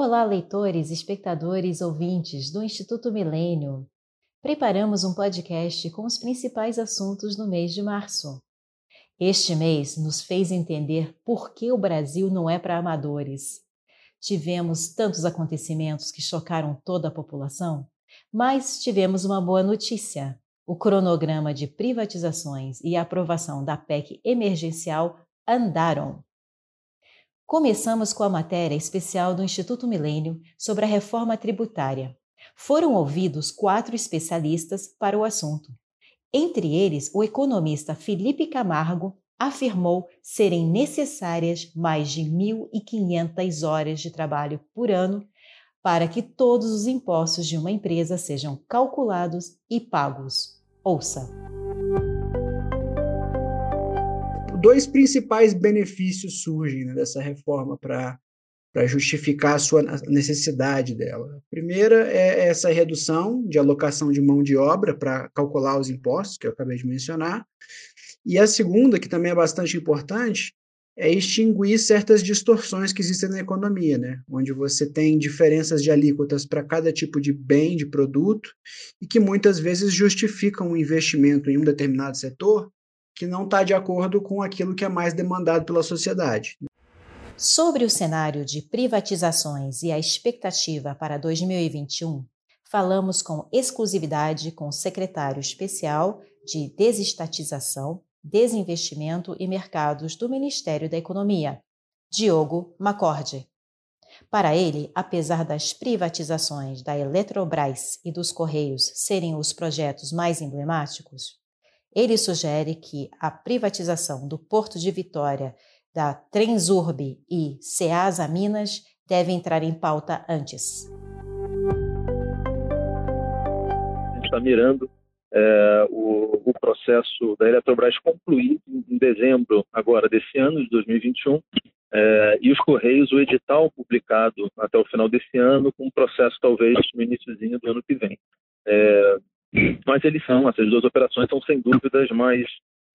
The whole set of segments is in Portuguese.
Olá, leitores, espectadores, ouvintes do Instituto Milênio. Preparamos um podcast com os principais assuntos no mês de março. Este mês nos fez entender por que o Brasil não é para amadores. Tivemos tantos acontecimentos que chocaram toda a população, mas tivemos uma boa notícia. O cronograma de privatizações e a aprovação da PEC emergencial andaram. Começamos com a matéria especial do Instituto Milênio sobre a reforma tributária. Foram ouvidos quatro especialistas para o assunto. Entre eles, o economista Felipe Camargo afirmou serem necessárias mais de 1.500 horas de trabalho por ano para que todos os impostos de uma empresa sejam calculados e pagos. Ouça! Dois principais benefícios surgem né, dessa reforma para justificar a sua necessidade dela. A primeira é essa redução de alocação de mão de obra para calcular os impostos, que eu acabei de mencionar. E a segunda, que também é bastante importante, é extinguir certas distorções que existem na economia, né? onde você tem diferenças de alíquotas para cada tipo de bem, de produto, e que muitas vezes justificam um investimento em um determinado setor que não está de acordo com aquilo que é mais demandado pela sociedade. Sobre o cenário de privatizações e a expectativa para 2021, falamos com exclusividade com o secretário especial de Desestatização, Desinvestimento e Mercados do Ministério da Economia, Diogo Macorde. Para ele, apesar das privatizações da Eletrobras e dos Correios serem os projetos mais emblemáticos, ele sugere que a privatização do Porto de Vitória, da Transurb e Ceasa Minas deve entrar em pauta antes. A gente está mirando é, o, o, processo da Eletrobras concluir em dezembro agora desse ano, de 2021, é, e os Correios, o edital publicado até o final desse ano, com um processo talvez no iníciozinho do ano que vem. É, mas eles são, essas duas operações são sem dúvidas mais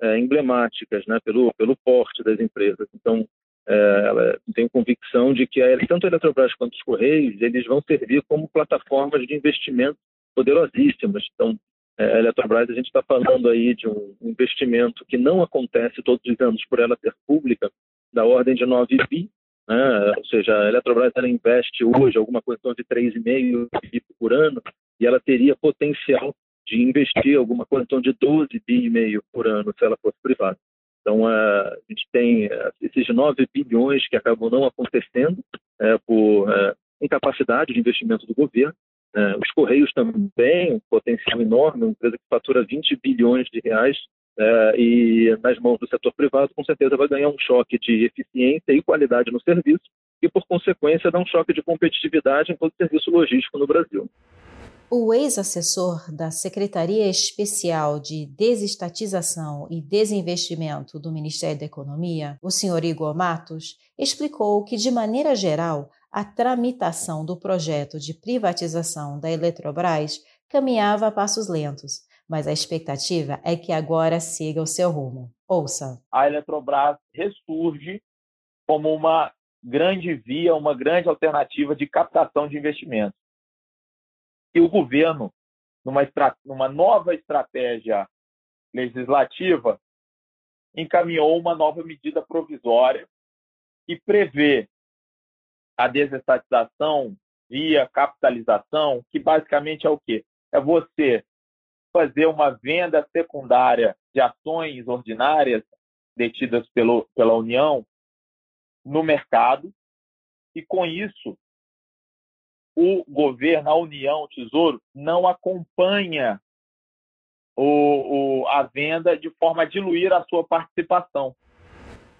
é, emblemáticas, né, pelo, pelo porte das empresas. Então, é, tenho convicção de que a, tanto a Eletrobras quanto os Correios, eles vão servir como plataformas de investimento poderosíssimas. Então, é, a Eletrobras, a gente está falando aí de um investimento que não acontece todos os anos por ela ser pública, da ordem de 9 bi, né? ou seja, a Eletrobras ela investe hoje alguma coisa de 3,5 bi por ano, e ela teria potencial de investir alguma coisa de 12 bi e meio por ano se ela fosse privada. Então, a gente tem eh, esses 9 bilhões que acabam não acontecendo é, por é, incapacidade de investimento do governo. É, os Correios também, um potencial enorme, uma empresa que fatura 20 bilhões de reais e nas mãos do setor privado, com certeza vai ganhar um choque de eficiência e qualidade no serviço e, por consequência, dá um choque de competitividade em todo o serviço logístico no Brasil. O ex-assessor da Secretaria Especial de Desestatização e Desinvestimento do Ministério da Economia, o senhor Igor Matos, explicou que, de maneira geral, a tramitação do projeto de privatização da Eletrobras caminhava a passos lentos, mas a expectativa é que agora siga o seu rumo. Ouça. A Eletrobras ressurge como uma grande via, uma grande alternativa de captação de investimentos que o governo, numa, numa nova estratégia legislativa, encaminhou uma nova medida provisória que prevê a desestatização via capitalização, que basicamente é o quê? É você fazer uma venda secundária de ações ordinárias detidas pelo, pela União no mercado e, com isso, o governo, a União, o Tesouro, não acompanha o, o, a venda de forma a diluir a sua participação.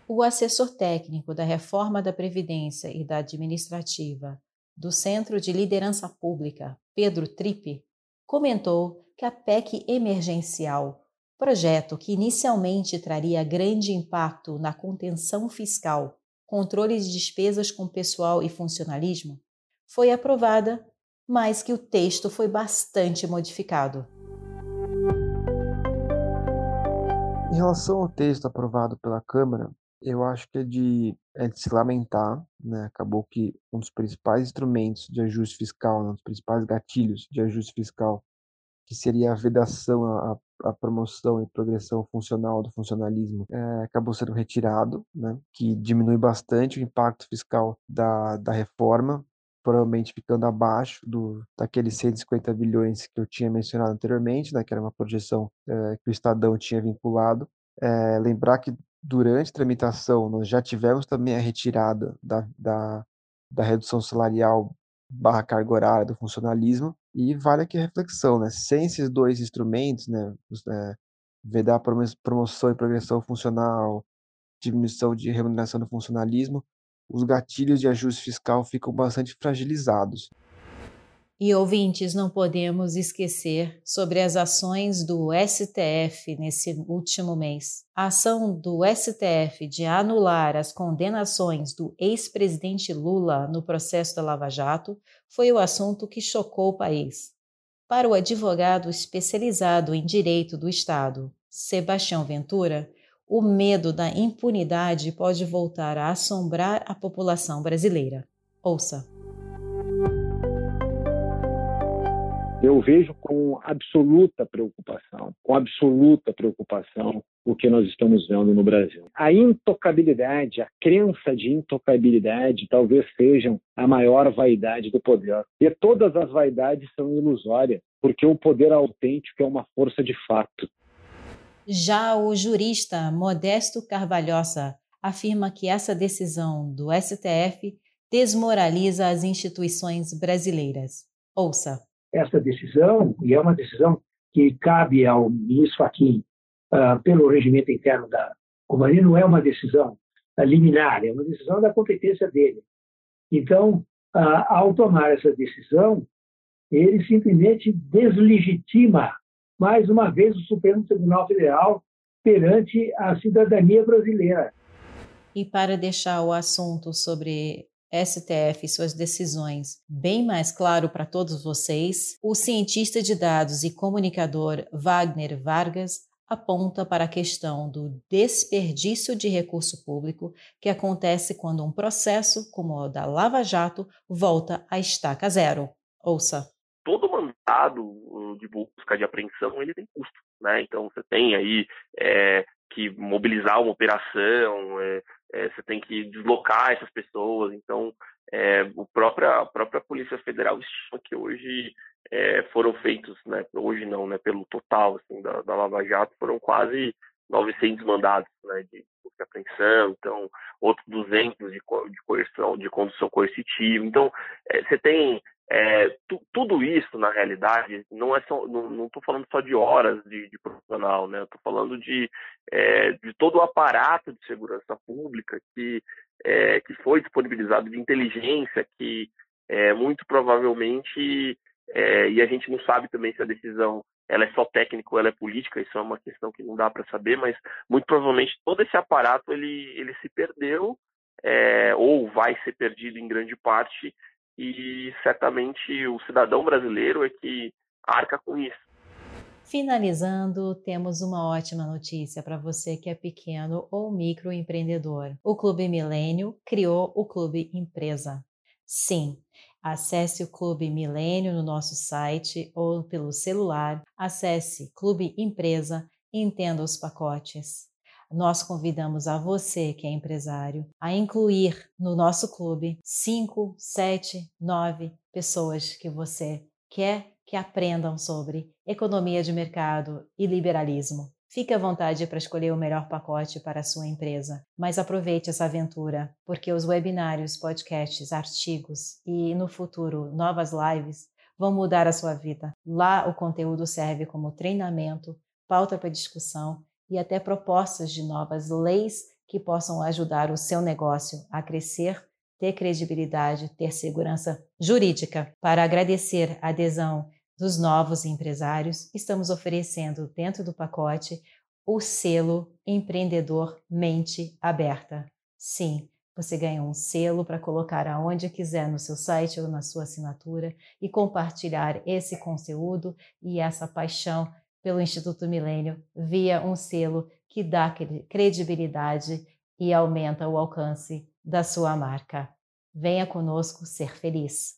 O assessor técnico da Reforma da Previdência e da Administrativa do Centro de Liderança Pública, Pedro Trippe, comentou que a PEC emergencial, projeto que inicialmente traria grande impacto na contenção fiscal, controle de despesas com pessoal e funcionalismo, foi aprovada, mas que o texto foi bastante modificado. Em relação ao texto aprovado pela Câmara, Eu acho que é de, é de se lamentar, né? Acabou que um dos principais instrumentos de ajuste fiscal, né? um dos principais gatilhos de ajuste fiscal, que seria a vedação à, à promoção e progressão funcional do funcionalismo, é, acabou sendo retirado, né? Que diminui bastante o impacto fiscal da, da reforma, provavelmente ficando abaixo do daqueles 150 bilhões que eu tinha mencionado anteriormente, né, que era uma projeção é, que o Estadão tinha vinculado. É, lembrar que durante a tramitação nós já tivemos também a retirada da, da, da redução salarial barra carga horária do funcionalismo e vale aqui a reflexão, né, sem esses dois instrumentos, né, é, vedar promoção e progressão funcional, diminuição de remuneração do funcionalismo, os gatilhos de ajuste fiscal ficam bastante fragilizados. E ouvintes, não podemos esquecer sobre as ações do STF nesse último mês. A ação do STF de anular as condenações do ex-presidente Lula no processo da Lava Jato foi o assunto que chocou o país. Para o advogado especializado em direito do Estado, Sebastião Ventura, o medo da impunidade pode voltar a assombrar a população brasileira. Ouça. Eu vejo com absoluta preocupação, com absoluta preocupação, o que nós estamos vendo no Brasil. A intocabilidade, a crença de intocabilidade, talvez sejam a maior vaidade do poder. E todas as vaidades são ilusórias, porque o poder autêntico é uma força de fato. Já o jurista Modesto Carvalhosa afirma que essa decisão do STF desmoraliza as instituições brasileiras. Ouça essa decisão, e é uma decisão que cabe ao ministro Fachin uh, pelo regimento interno da companhia, não é uma decisão liminar, é uma decisão da competência dele. Então, uh, ao tomar essa decisão, ele simplesmente deslegitima mais uma vez o Supremo Tribunal Federal perante a cidadania brasileira. E para deixar o assunto sobre STF e suas decisões bem mais claro para todos vocês, o cientista de dados e comunicador Wagner Vargas aponta para a questão do desperdício de recurso público que acontece quando um processo, como o da Lava Jato, volta à estaca zero. Ouça. Todo mandado uh, de busca de apreensão ele tem custo, né? Então você tem aí é, que mobilizar uma operação, é, é, você tem que deslocar essas pessoas. Então, é, o própria, a própria Polícia Federal estima que hoje é, foram feitos, né, hoje não, né, pelo total assim, da, da Lava Jato, foram quase 900 mandados né, de, de apreensão, então outros 200 de, de coerção, de condução coercitiva. Então, é, você tem é, tu, tudo isso, na realidade, não é só, não estou falando só de horas de, de profissional, né? Estou falando de, é, de todo o aparato de segurança pública que, é, que foi disponibilizado de inteligência, que é, muito provavelmente, é, e a gente não sabe também se a decisão ela é só técnica ou ela é política, isso é uma questão que não dá para saber, mas muito provavelmente todo esse aparato ele, ele se perdeu é, ou vai ser perdido em grande parte e certamente o cidadão brasileiro é que arca com isso. Finalizando, temos uma ótima notícia para você que é pequeno ou microempreendedor. O Clube Milênio criou o Clube Empresa. Sim, acesse o Clube Milênio no nosso site ou pelo celular. Acesse Clube Empresa e entenda os pacotes nós convidamos a você, que é empresário, a incluir no nosso clube cinco, sete, nove pessoas que você quer que aprendam sobre economia de mercado e liberalismo. Fique à vontade para escolher o melhor pacote para a sua empresa, mas aproveite essa aventura, porque os webinários, podcasts, artigos e, no futuro, novas lives vão mudar a sua vida. Lá o conteúdo serve como treinamento, pauta para discussão e até propostas de novas leis que possam ajudar o seu negócio a crescer, ter credibilidade, ter segurança jurídica. Para agradecer a adesão dos novos empresários, estamos oferecendo dentro do pacote o selo Empreendedor Mente Aberta. Sim, você ganha um selo para colocar aonde quiser no seu site ou na sua assinatura e compartilhar esse conteúdo e essa paixão pelo Instituto Milênio via um selo que dá credibilidade e aumenta o alcance da sua marca. Venha conosco ser feliz.